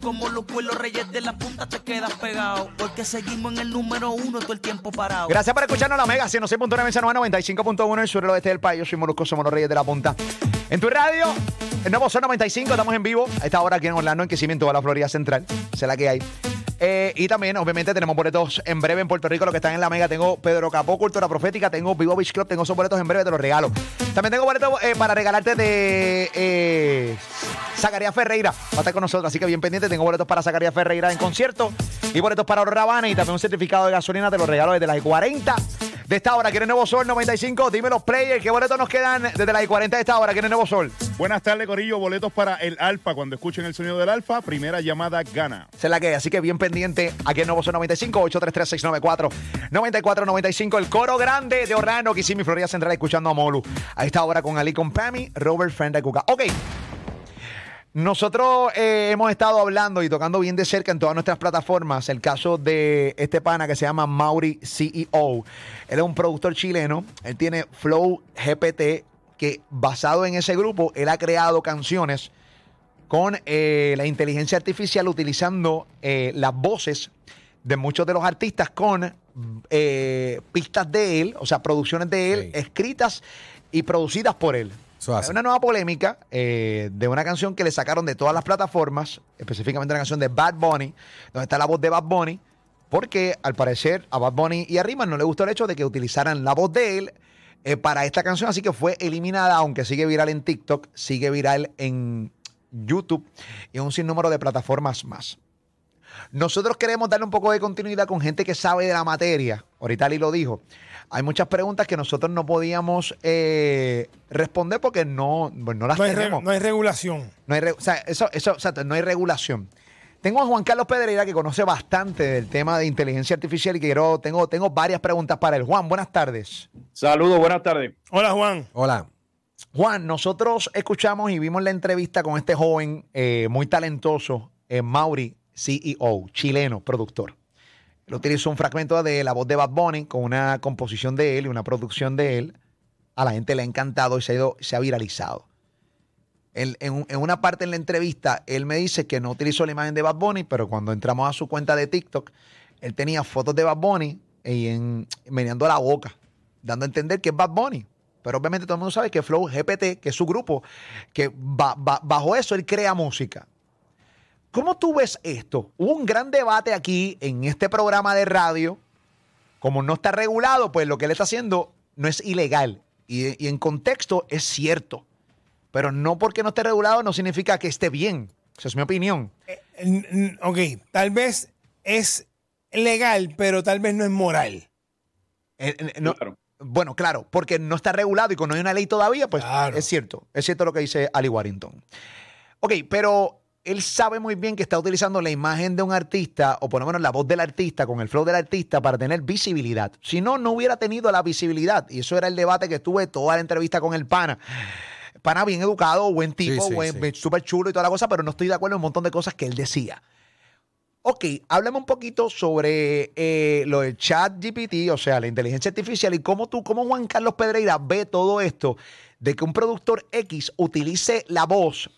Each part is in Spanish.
Como los pueblos reyes de la punta te quedas pegado. Porque seguimos en el número uno todo el tiempo parado. Gracias por escucharnos la Mega 106.9 en San Juan, 95.1 en sur del oeste del país. Yo soy Molusco, somos los Reyes de la Punta. En tu radio, el nuevo Sol 95, estamos en vivo. A esta hora aquí en Orlando, en Crecimiento de la Florida Central. Sé la que hay. Eh, y también, obviamente, tenemos boletos en breve en Puerto Rico, los que están en la Mega. Tengo Pedro Capó, Cultura Profética, tengo Vivo Beach Club, tengo esos boletos en breve, te los regalo. También tengo boletos eh, para regalarte de eh, Zacarías Ferreira. Va a estar con nosotros, así que bien pendiente. Tengo boletos para Zacarías Ferreira en concierto y boletos para Rabana y también un certificado de gasolina. Te los regalo desde las 40 de esta hora. ¿Quieres Nuevo Sol 95? Dime los players, ¿qué boletos nos quedan desde las 40 de esta hora? ¿Quieres Nuevo Sol? Buenas tardes, Corillo. Boletos para el Alfa. Cuando escuchen el sonido del Alfa, primera llamada gana. Se la que, así que bien pendiente aquí en Nuevo Sol 95, 833-694-9495. El coro grande de Orlando, mi Florida Central, escuchando a Molu. A esta hora con Ali, con Pami, Robert Friend de Cuca. Ok. Nosotros eh, hemos estado hablando y tocando bien de cerca en todas nuestras plataformas el caso de este pana que se llama Mauri CEO. Él es un productor chileno, él tiene Flow GPT, que basado en ese grupo, él ha creado canciones con eh, la inteligencia artificial utilizando eh, las voces de muchos de los artistas con pistas de él, o sea, producciones de él, escritas y producidas por él. Hay una nueva polémica eh, de una canción que le sacaron de todas las plataformas, específicamente la canción de Bad Bunny, donde está la voz de Bad Bunny, porque al parecer a Bad Bunny y a Rimas no le gustó el hecho de que utilizaran la voz de él eh, para esta canción, así que fue eliminada, aunque sigue viral en TikTok, sigue viral en YouTube y un sinnúmero de plataformas más. Nosotros queremos darle un poco de continuidad con gente que sabe de la materia. Ahorita Ali lo dijo hay muchas preguntas que nosotros no podíamos eh, responder porque no, pues, no las tenemos. no hay regulación. No hay o sea, eso, eso, no hay regulación. Tengo a Juan Carlos Pedreira que conoce bastante del tema de inteligencia artificial y quiero, tengo, tengo varias preguntas para él. Juan, buenas tardes. Saludos, buenas tardes. Hola, Juan. Hola. Juan, nosotros escuchamos y vimos la entrevista con este joven eh, muy talentoso, eh, Mauri, CEO, chileno, productor. Él utilizó un fragmento de la voz de Bad Bunny con una composición de él y una producción de él. A la gente le ha encantado y se ha, ido, se ha viralizado. en, una parte en la entrevista, él me dice que no utilizó la imagen de Bad Bunny, pero cuando entramos a su cuenta de TikTok, él tenía fotos de Bad Bunny y en, meneando la boca, dando a entender que es Bad Bunny. Pero obviamente todo el mundo sabe que Flow GPT, que es su grupo, que bajo eso él crea música. ¿Cómo tú ves esto? Hubo un gran debate aquí en este programa de radio. Como no está regulado, pues lo que él está haciendo no es ilegal. Y, en contexto es cierto. Pero no porque no esté regulado no significa que esté bien. Esa es mi opinión. Eh, ok, tal vez es legal, pero tal vez no es moral. Eh, eh, bueno, claro, porque no está regulado y cuando no hay una ley todavía, pues es cierto. Es cierto lo que dice Ali Warrington. Ok, pero él sabe muy bien que está utilizando la imagen de un artista, o por lo menos la voz del artista, con el flow del artista, para tener visibilidad. Si no, no hubiera tenido la visibilidad. Y eso era el debate que tuve toda la entrevista con el pana. Pana bien educado, buen tipo, súper chulo y toda la cosa, pero no estoy de acuerdo en un montón de cosas que él decía. Ok, háblame un poquito sobre eh, lo del chat GPT, o sea, la inteligencia artificial, y cómo tú, cómo Juan Carlos Pedreira ve todo esto de que un productor X utilice la voz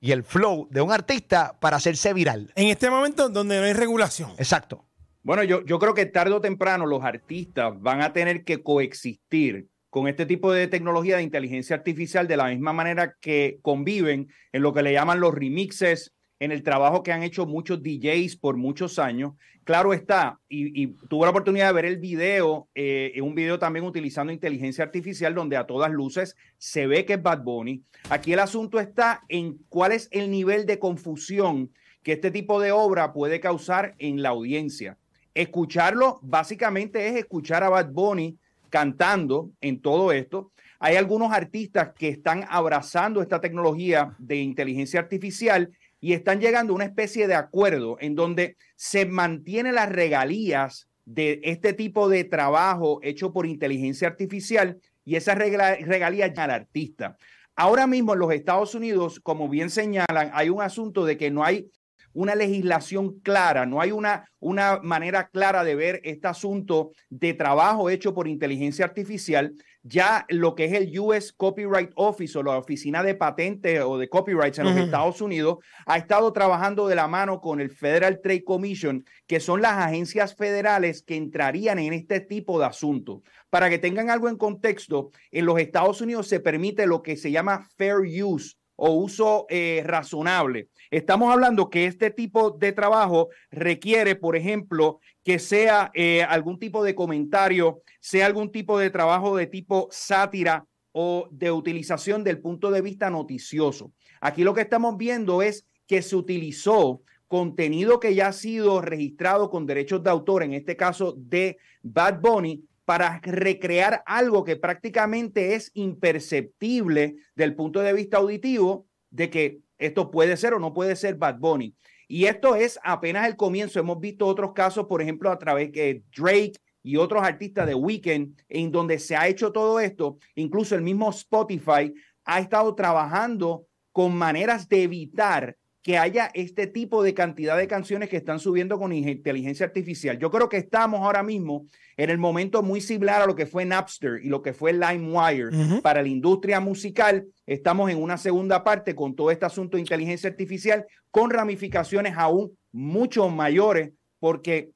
y el flow de un artista para hacerse viral. En este momento donde no hay regulación. Exacto. Bueno, yo, yo creo que tarde o temprano los artistas van a tener que coexistir con este tipo de tecnología de inteligencia artificial de la misma manera que conviven en lo que le llaman los remixes, en el trabajo que han hecho muchos DJs por muchos años. Claro está, y, tuve la oportunidad de ver el video, eh, un video también utilizando inteligencia artificial donde a todas luces se ve que es Bad Bunny. Aquí el asunto está en cuál es el nivel de confusión que este tipo de obra puede causar en la audiencia. Escucharlo básicamente es escuchar a Bad Bunny cantando en todo esto. Hay algunos artistas que están abrazando esta tecnología de inteligencia artificial y están llegando a una especie de acuerdo en donde se mantiene las regalías de este tipo de trabajo hecho por inteligencia artificial y esas regalías al artista. Ahora mismo en los Estados Unidos, como bien señalan, hay un asunto de que no hay una legislación clara, no hay una, una manera clara de ver este asunto de trabajo hecho por inteligencia artificial, ya lo que es el US Copyright Office o la oficina de patentes o de copyrights en los Estados Unidos ha estado trabajando de la mano con el Federal Trade Commission, que son las agencias federales que entrarían en este tipo de asuntos. Para que tengan algo en contexto, en los Estados Unidos se permite lo que se llama fair use o uso eh, razonable. Estamos hablando que este tipo de trabajo requiere, por ejemplo, que sea eh, algún tipo de comentario, sea algún tipo de trabajo de tipo sátira o de utilización del punto de vista noticioso. Aquí lo que estamos viendo es que se utilizó contenido que ya ha sido registrado con derechos de autor, en este caso de Bad Bunny, para recrear algo que prácticamente es imperceptible del punto de vista auditivo de que esto puede ser o no puede ser Bad Bunny. Y esto es apenas el comienzo. Hemos visto otros casos, por ejemplo, a través de Drake y otros artistas de Weekend, en donde se ha hecho todo esto. Incluso el mismo Spotify ha estado trabajando con maneras de evitar que haya este tipo de cantidad de canciones que están subiendo con inteligencia artificial. Yo creo que estamos ahora mismo en el momento muy similar a lo que fue Napster y lo que fue LimeWire para la industria musical. Estamos en una segunda parte con todo este asunto de inteligencia artificial con ramificaciones aún mucho mayores porque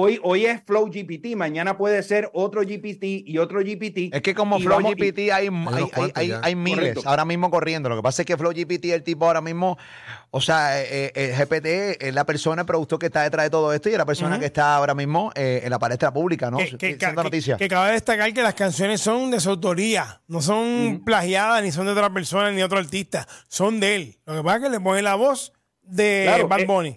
Hoy, hoy es Flow GPT, mañana puede ser otro GPT y otro GPT. Es que como Flow GPT hay, hay, hay, miles ahora mismo corriendo. Lo que pasa es que Flow GPT, el tipo ahora mismo, o sea, eh, eh, GPT es la persona, el productor que está detrás de todo esto y es la persona que está ahora mismo eh, en la palestra pública, ¿no? Que, que, que, cabe destacar que las canciones son de su autoría, no son plagiadas ni son de otra persona ni otro artista, son de él. Lo que pasa es que le pone la voz de Bad Bunny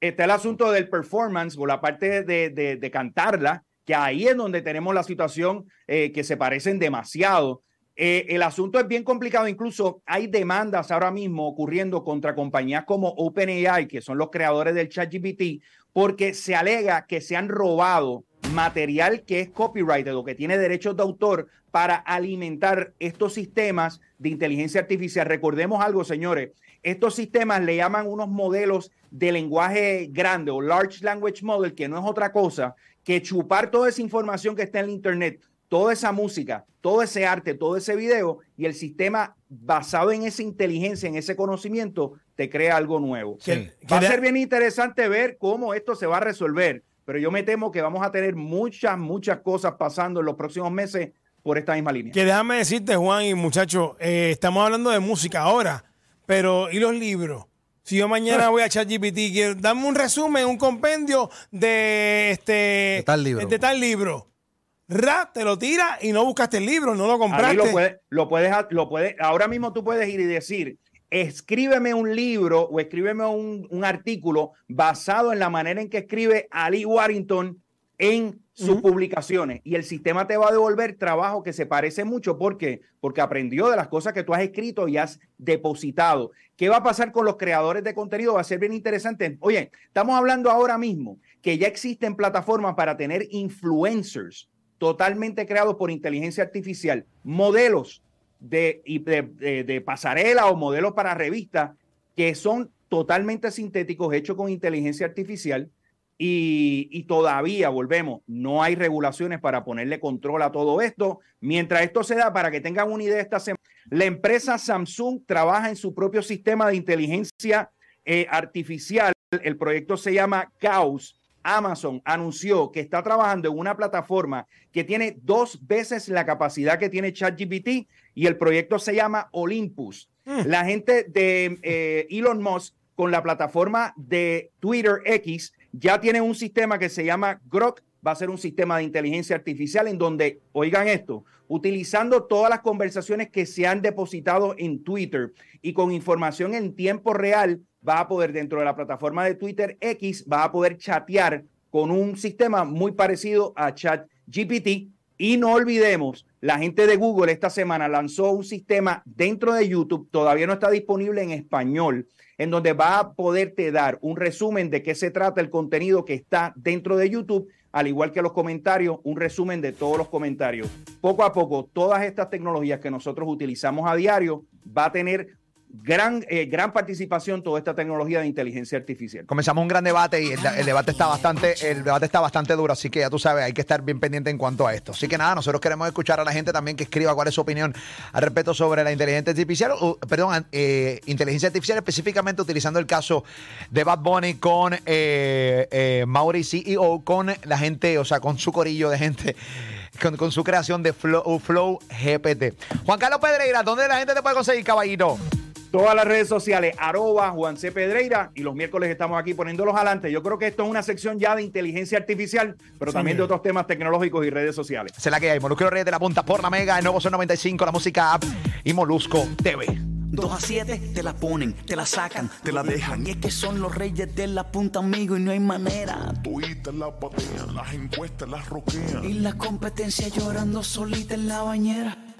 está el asunto del performance o la parte de, de, cantarla, que ahí es donde tenemos la situación eh, que se parecen demasiado. Eh, el asunto es bien complicado, incluso hay demandas ahora mismo ocurriendo contra compañías como OpenAI, que son los creadores del ChatGPT, porque se alega que se han robado material que es copyrighted o que tiene derechos de autor para alimentar estos sistemas de inteligencia artificial. Recordemos algo, señores, estos sistemas le llaman unos modelos de lenguaje grande o large language model, que no es otra cosa que chupar toda esa información que está en el Internet, toda esa música, todo ese arte, todo ese video, y el sistema basado en esa inteligencia, en ese conocimiento, te crea algo nuevo. Va a ser bien interesante ver cómo esto se va a resolver, pero yo me temo que vamos a tener muchas, muchas cosas pasando en los próximos meses por esta misma línea. Que déjame decirte, Juan y muchachos, eh, estamos hablando de música ahora, pero ¿y los libros? Si yo mañana voy a ChatGPT, quiero dame un resumen, un compendio de este de tal libro. De tal libro. Ra, te lo tira y no buscaste el libro, no lo compraste. lo puedes, lo puedes, lo puedes, ahora mismo tú puedes ir y decir, escríbeme un libro o escríbeme un, un artículo basado en la manera en que escribe Ali Warrington en sus publicaciones y el sistema te va a devolver trabajo que se parece mucho. ¿Por qué? Porque aprendió de las cosas que tú has escrito y has depositado. ¿Qué va a pasar con los creadores de contenido? Va a ser bien interesante. Oye, estamos hablando ahora mismo que ya existen plataformas para tener influencers totalmente creados por inteligencia artificial, modelos de, de, de pasarela o modelos para revistas que son totalmente sintéticos, hechos con inteligencia artificial y, todavía, volvemos, no hay regulaciones para ponerle control a todo esto. Mientras esto se da, para que tengan una idea esta semana, la empresa Samsung trabaja en su propio sistema de inteligencia eh, artificial. El proyecto se llama Chaos. Amazon anunció que está trabajando en una plataforma que tiene dos veces la capacidad que tiene ChatGPT y el proyecto se llama Olympus. Mm. La gente de eh, Elon Musk con la plataforma de Twitter X ya tiene un sistema que se llama Grok, va a ser un sistema de inteligencia artificial en donde, oigan esto, utilizando todas las conversaciones que se han depositado en Twitter y con información en tiempo real, va a poder dentro de la plataforma de Twitter X, va a poder chatear con un sistema muy parecido a ChatGPT. Y no olvidemos, la gente de Google esta semana lanzó un sistema dentro de YouTube, todavía no está disponible en español, en donde va a poderte dar un resumen de qué se trata el contenido que está dentro de YouTube, al igual que los comentarios, un resumen de todos los comentarios. Poco a poco, todas estas tecnologías que nosotros utilizamos a diario va a tener gran, eh, gran participación toda esta tecnología de inteligencia artificial. Comenzamos un gran debate y el, debate está bastante, el debate está bastante duro, así que ya tú sabes, hay que estar bien pendiente en cuanto a esto. Así que nada, nosotros queremos escuchar a la gente también que escriba cuál es su opinión al respecto sobre la inteligencia artificial, perdón, eh, inteligencia artificial específicamente utilizando el caso de Bad Bunny con eh, eh, CEO, con la gente, o sea, con su corillo de gente. Con, con su creación de Flow, Flow GPT. Juan Carlos Pedreira, ¿dónde la gente te puede conseguir, caballito? Todas las redes sociales, arroba Juan C. Pedreira, y los miércoles estamos aquí poniéndolos adelante. Yo creo que esto es una sección ya de inteligencia artificial, pero también de otros temas tecnológicos y redes sociales. Es la que hay. Molusco Reyes de la Punta por la Mega, el nuevo Son 95, la música app y Molusco TV. 2 a 7 te la ponen, te la sacan, te la dejan. Y es que son los reyes de la punta, amigo, y no hay manera. Tuitas las batean, las encuestas las roquean. Y la competencia llorando solita en la bañera.